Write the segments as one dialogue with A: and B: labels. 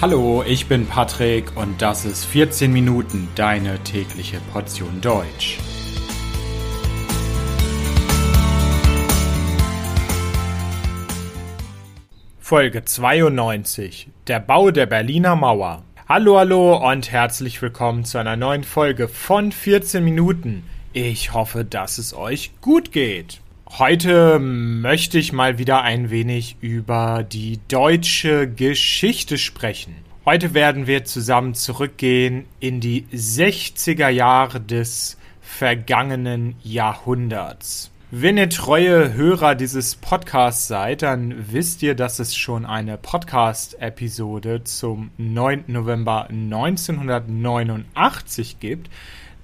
A: Hallo, ich bin Patrick und das ist 14 Minuten deine tägliche Portion Deutsch. Folge 92 Der Bau der Berliner Mauer. Hallo, hallo und herzlich willkommen zu einer neuen Folge von 14 Minuten. Ich hoffe, dass es euch gut geht. Heute möchte ich mal wieder ein wenig über die deutsche Geschichte sprechen. Heute werden wir zusammen zurückgehen in die 60er Jahre des vergangenen Jahrhunderts. Wenn ihr treue Hörer dieses Podcasts seid, dann wisst ihr, dass es schon eine Podcast-Episode zum 9. November 1989 gibt.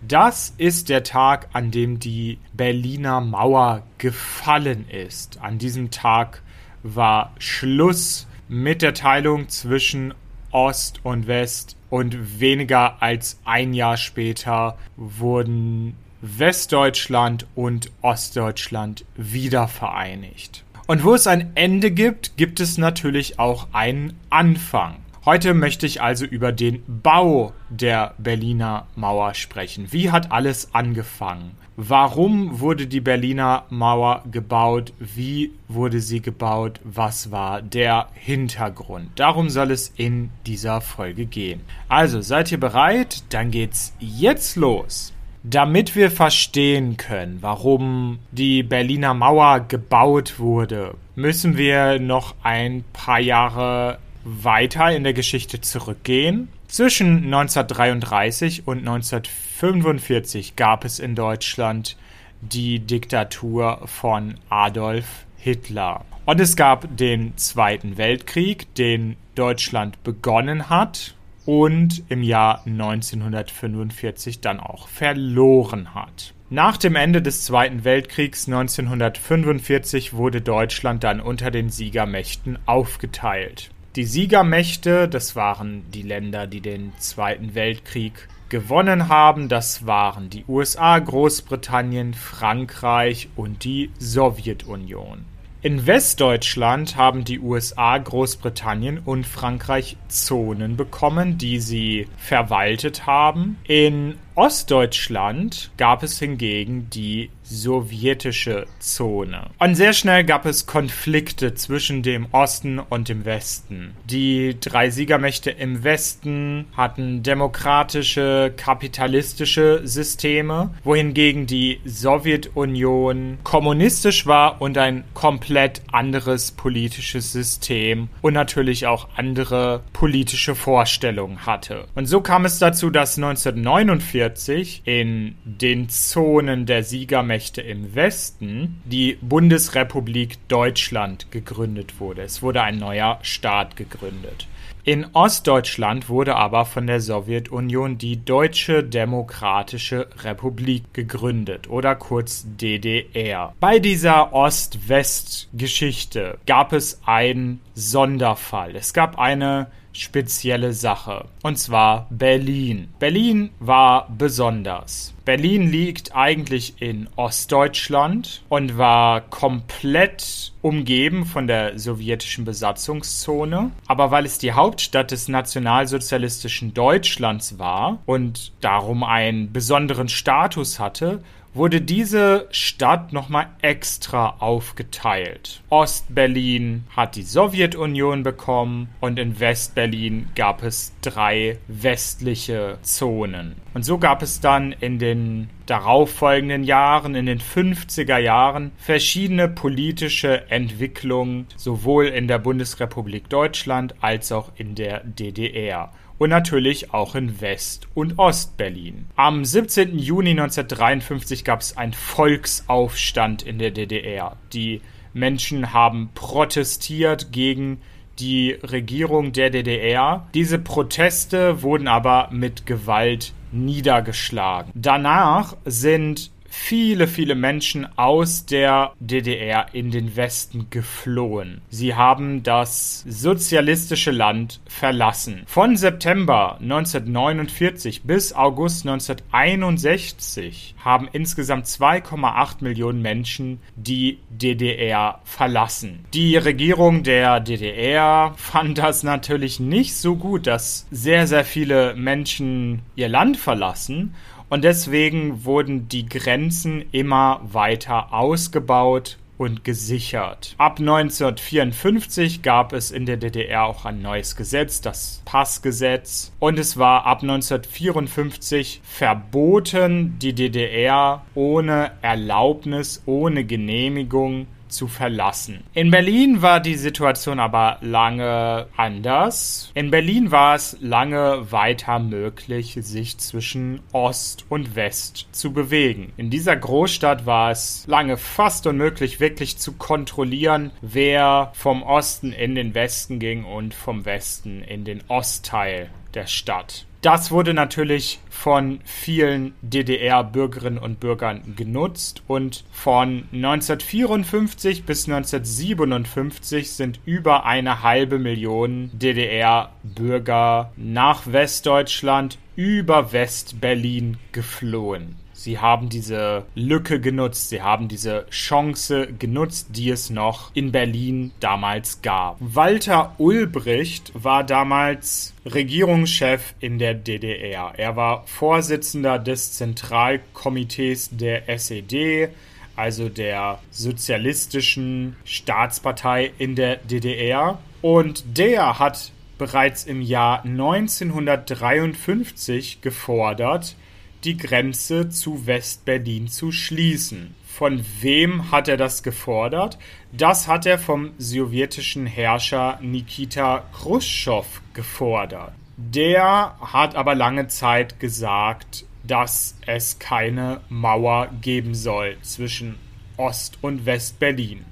A: Das ist der Tag, an dem die Berliner Mauer gefallen ist. An diesem Tag war Schluss mit der Teilung zwischen Ost und West und weniger als ein Jahr später wurden Westdeutschland und Ostdeutschland wieder vereinigt. Und wo es ein Ende gibt, gibt es natürlich auch einen Anfang. Heute möchte ich also über den Bau der Berliner Mauer sprechen. Wie hat alles angefangen? Warum wurde die Berliner Mauer gebaut? Wie wurde sie gebaut? Was war der Hintergrund? Darum soll es in dieser Folge gehen. Also, seid ihr bereit? Dann geht's jetzt los. Damit wir verstehen können, warum die Berliner Mauer gebaut wurde, müssen wir noch ein paar Jahre weiter in der Geschichte zurückgehen. Zwischen 1933 und 1945 gab es in Deutschland die Diktatur von Adolf Hitler. Und es gab den Zweiten Weltkrieg, den Deutschland begonnen hat und im Jahr 1945 dann auch verloren hat. Nach dem Ende des Zweiten Weltkriegs 1945 wurde Deutschland dann unter den Siegermächten aufgeteilt. Die Siegermächte, das waren die Länder, die den Zweiten Weltkrieg gewonnen haben, das waren die USA, Großbritannien, Frankreich und die Sowjetunion. In Westdeutschland haben die USA, Großbritannien und Frankreich Zonen bekommen, die sie verwaltet haben. In Ostdeutschland gab es hingegen die sowjetische Zone. Und sehr schnell gab es Konflikte zwischen dem Osten und dem Westen. Die drei Siegermächte im Westen hatten demokratische, kapitalistische Systeme, wohingegen die Sowjetunion kommunistisch war und ein komplett anderes politisches System und natürlich auch andere politische Vorstellungen hatte. Und so kam es dazu, dass 1949 1945 in den Zonen der Siegermächte im Westen die Bundesrepublik Deutschland gegründet wurde. Es wurde ein neuer Staat gegründet. In Ostdeutschland wurde aber von der Sowjetunion die Deutsche Demokratische Republik gegründet oder kurz DDR. Bei dieser Ost-West-Geschichte gab es einen Sonderfall. Es gab eine spezielle Sache. Und zwar Berlin. Berlin war besonders. Berlin liegt eigentlich in Ostdeutschland und war komplett umgeben von der sowjetischen Besatzungszone. Aber weil es die Hauptstadt des nationalsozialistischen Deutschlands war und darum einen besonderen Status hatte, wurde diese Stadt nochmal extra aufgeteilt. Ostberlin hat die Sowjetunion bekommen und in Westberlin gab es drei westliche Zonen. Und so gab es dann in den darauffolgenden Jahren, in den 50er Jahren, verschiedene politische Entwicklungen, sowohl in der Bundesrepublik Deutschland als auch in der DDR und natürlich auch in West- und Ostberlin. Am 17. Juni 1953 gab es einen Volksaufstand in der DDR. Die Menschen haben protestiert gegen die Regierung der DDR. Diese Proteste wurden aber mit Gewalt niedergeschlagen. Danach sind viele, viele Menschen aus der DDR in den Westen geflohen. Sie haben das sozialistische Land verlassen. Von September 1949 bis August 1961 haben insgesamt 2,8 Millionen Menschen die DDR verlassen. Die Regierung der DDR fand das natürlich nicht so gut, dass sehr, sehr viele Menschen ihr Land verlassen und deswegen wurden die Grenzen immer weiter ausgebaut und gesichert. Ab 1954 gab es in der DDR auch ein neues Gesetz, das Passgesetz. Und es war ab 1954 verboten, die DDR ohne Erlaubnis, ohne Genehmigung zu verlassen. In Berlin war die Situation aber lange anders. In Berlin war es lange weiter möglich, sich zwischen Ost und West zu bewegen. In dieser Großstadt war es lange fast unmöglich, wirklich zu kontrollieren, wer vom Osten in den Westen ging und vom Westen in den Ostteil der Stadt. Das wurde natürlich von vielen DDR-Bürgerinnen und Bürgern genutzt und von 1954 bis 1957 sind über eine halbe Million DDR-Bürger nach Westdeutschland über West-Berlin geflohen. Sie haben diese Lücke genutzt, sie haben diese Chance genutzt, die es noch in Berlin damals gab. Walter Ulbricht war damals Regierungschef in der DDR. Er war Vorsitzender des Zentralkomitees der SED, also der sozialistischen Staatspartei in der DDR. Und der hat bereits im Jahr 1953 gefordert, die Grenze zu West-Berlin zu schließen. Von wem hat er das gefordert? Das hat er vom sowjetischen Herrscher Nikita Khrushchev gefordert. Der hat aber lange Zeit gesagt, dass es keine Mauer geben soll zwischen Ost- und West-Berlin.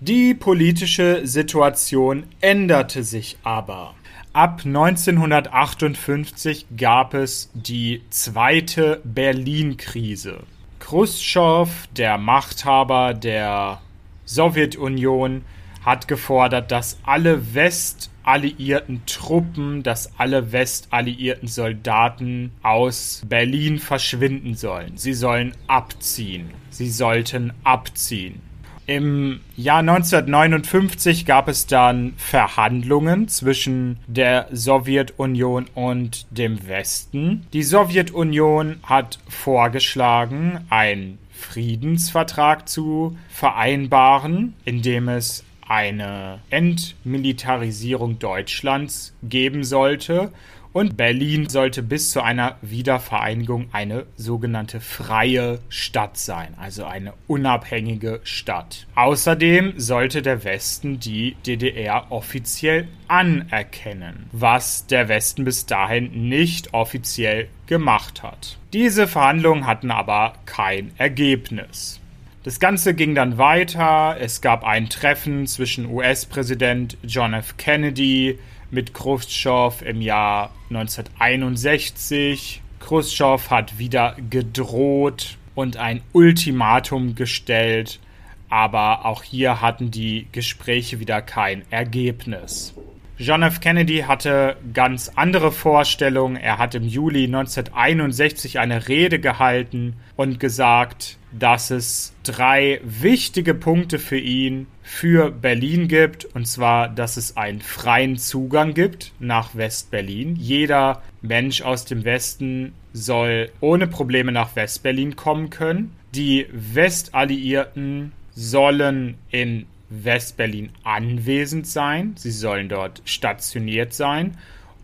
A: Die politische Situation änderte sich aber. Ab 1958 gab es die zweite Berlin-Krise. Khrushchev, der Machthaber der Sowjetunion, hat gefordert, dass alle westalliierten Truppen, dass alle westalliierten Soldaten aus Berlin verschwinden sollen. Sie sollen abziehen. Sie sollten abziehen. Im Jahr 1959 gab es dann Verhandlungen zwischen der Sowjetunion und dem Westen. Die Sowjetunion hat vorgeschlagen, einen Friedensvertrag zu vereinbaren, in dem es eine Entmilitarisierung Deutschlands geben sollte und Berlin sollte bis zu einer Wiedervereinigung eine sogenannte freie Stadt sein, also eine unabhängige Stadt. Außerdem sollte der Westen die DDR offiziell anerkennen, was der Westen bis dahin nicht offiziell gemacht hat. Diese Verhandlungen hatten aber kein Ergebnis. Das Ganze ging dann weiter. Es gab ein Treffen zwischen US-Präsident John F. Kennedy, mit Khrushchev im Jahr 1961. Khrushchev hat wieder gedroht und ein Ultimatum gestellt, aber auch hier hatten die Gespräche wieder kein Ergebnis. John F. Kennedy hatte ganz andere Vorstellungen. Er hat im Juli 1961 eine Rede gehalten und gesagt, dass es drei wichtige Punkte für ihn für Berlin gibt. Und zwar, dass es einen freien Zugang gibt nach West-Berlin. Jeder Mensch aus dem Westen soll ohne Probleme nach West-Berlin kommen können. Die Westalliierten sollen in Westberlin anwesend sein. Sie sollen dort stationiert sein.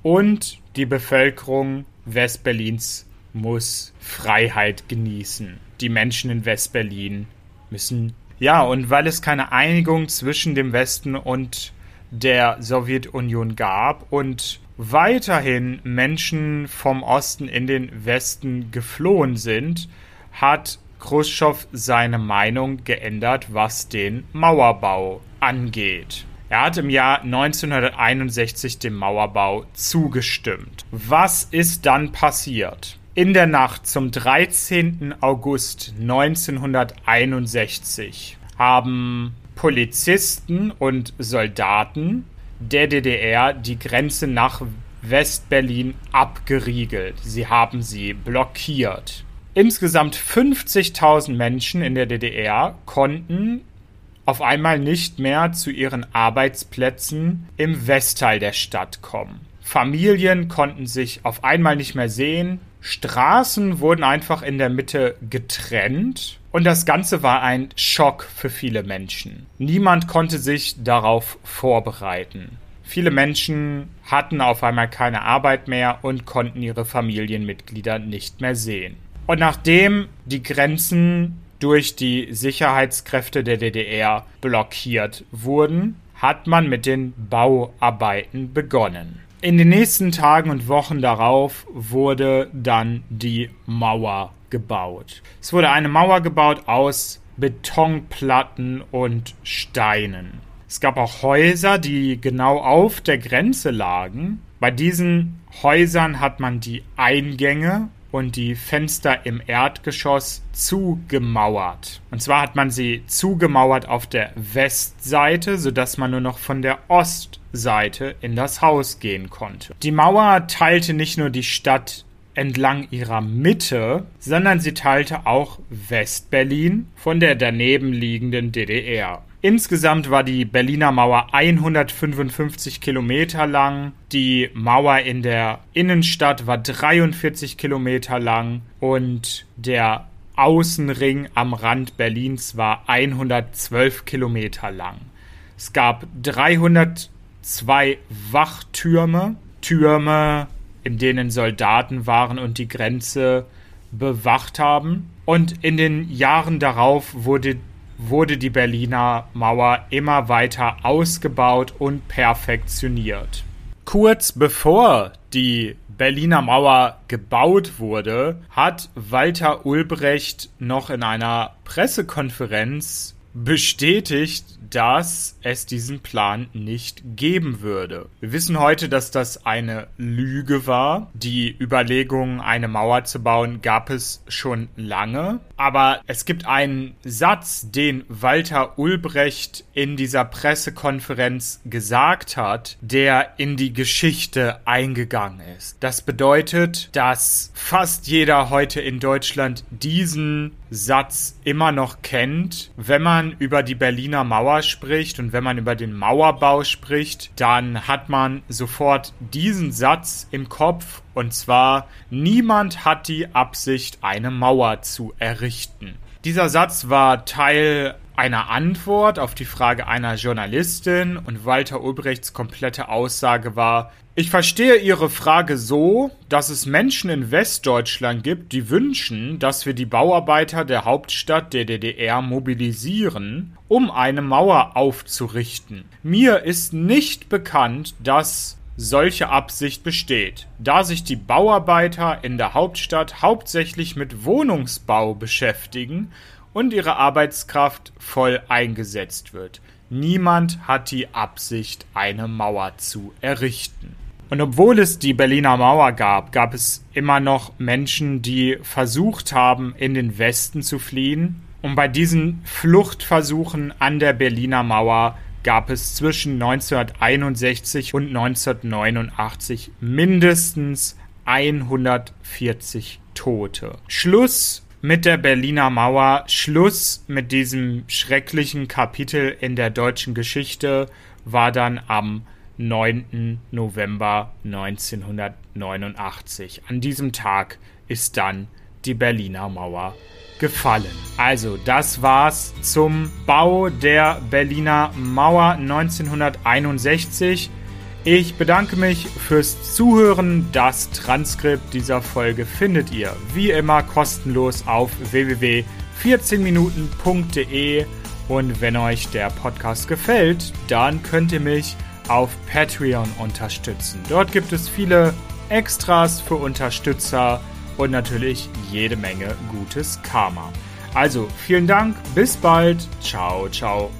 A: Und die Bevölkerung Westberlins muss Freiheit genießen. Die Menschen in Westberlin müssen. Ja, und weil es keine Einigung zwischen dem Westen und der Sowjetunion gab und weiterhin Menschen vom Osten in den Westen geflohen sind, hat Khrushchev seine Meinung geändert, was den Mauerbau angeht. Er hat im Jahr 1961 dem Mauerbau zugestimmt. Was ist dann passiert? In der Nacht zum 13. August 1961 haben Polizisten und Soldaten der DDR die Grenze nach Westberlin abgeriegelt. Sie haben sie blockiert. Insgesamt 50.000 Menschen in der DDR konnten auf einmal nicht mehr zu ihren Arbeitsplätzen im Westteil der Stadt kommen. Familien konnten sich auf einmal nicht mehr sehen, Straßen wurden einfach in der Mitte getrennt und das Ganze war ein Schock für viele Menschen. Niemand konnte sich darauf vorbereiten. Viele Menschen hatten auf einmal keine Arbeit mehr und konnten ihre Familienmitglieder nicht mehr sehen. Und nachdem die Grenzen durch die Sicherheitskräfte der DDR blockiert wurden, hat man mit den Bauarbeiten begonnen. In den nächsten Tagen und Wochen darauf wurde dann die Mauer gebaut. Es wurde eine Mauer gebaut aus Betonplatten und Steinen. Es gab auch Häuser, die genau auf der Grenze lagen. Bei diesen Häusern hat man die Eingänge und die Fenster im Erdgeschoss zugemauert. Und zwar hat man sie zugemauert auf der Westseite, sodass man nur noch von der Ostseite in das Haus gehen konnte. Die Mauer teilte nicht nur die Stadt entlang ihrer Mitte, sondern sie teilte auch Westberlin von der daneben liegenden DDR. Insgesamt war die Berliner Mauer 155 Kilometer lang. Die Mauer in der Innenstadt war 43 Kilometer lang und der Außenring am Rand Berlins war 112 Kilometer lang. Es gab 302 Wachtürme, Türme, in denen Soldaten waren und die Grenze bewacht haben. Und in den Jahren darauf wurde wurde die Berliner Mauer immer weiter ausgebaut und perfektioniert. Kurz bevor die Berliner Mauer gebaut wurde, hat Walter Ulbrecht noch in einer Pressekonferenz bestätigt, dass es diesen Plan nicht geben würde. Wir wissen heute, dass das eine Lüge war. Die Überlegung, eine Mauer zu bauen, gab es schon lange. Aber es gibt einen Satz, den Walter Ulbrecht in dieser Pressekonferenz gesagt hat, der in die Geschichte eingegangen ist. Das bedeutet, dass fast jeder heute in Deutschland diesen Satz immer noch kennt, wenn man über die Berliner Mauer spricht und wenn man über den Mauerbau spricht, dann hat man sofort diesen Satz im Kopf und zwar niemand hat die Absicht, eine Mauer zu errichten. Dieser Satz war Teil einer Antwort auf die Frage einer Journalistin und Walter Ulbrichts komplette Aussage war, ich verstehe Ihre Frage so, dass es Menschen in Westdeutschland gibt, die wünschen, dass wir die Bauarbeiter der Hauptstadt der DDR mobilisieren, um eine Mauer aufzurichten. Mir ist nicht bekannt, dass solche Absicht besteht, da sich die Bauarbeiter in der Hauptstadt hauptsächlich mit Wohnungsbau beschäftigen und ihre Arbeitskraft voll eingesetzt wird. Niemand hat die Absicht, eine Mauer zu errichten. Und obwohl es die Berliner Mauer gab, gab es immer noch Menschen, die versucht haben, in den Westen zu fliehen. Und bei diesen Fluchtversuchen an der Berliner Mauer gab es zwischen 1961 und 1989 mindestens 140 Tote. Schluss mit der Berliner Mauer, Schluss mit diesem schrecklichen Kapitel in der deutschen Geschichte war dann am 9. November 1989. An diesem Tag ist dann die Berliner Mauer gefallen. Also, das war's zum Bau der Berliner Mauer 1961. Ich bedanke mich fürs Zuhören. Das Transkript dieser Folge findet ihr wie immer kostenlos auf www.14minuten.de. Und wenn euch der Podcast gefällt, dann könnt ihr mich auf Patreon unterstützen. Dort gibt es viele Extras für Unterstützer und natürlich jede Menge gutes Karma. Also vielen Dank, bis bald, ciao, ciao.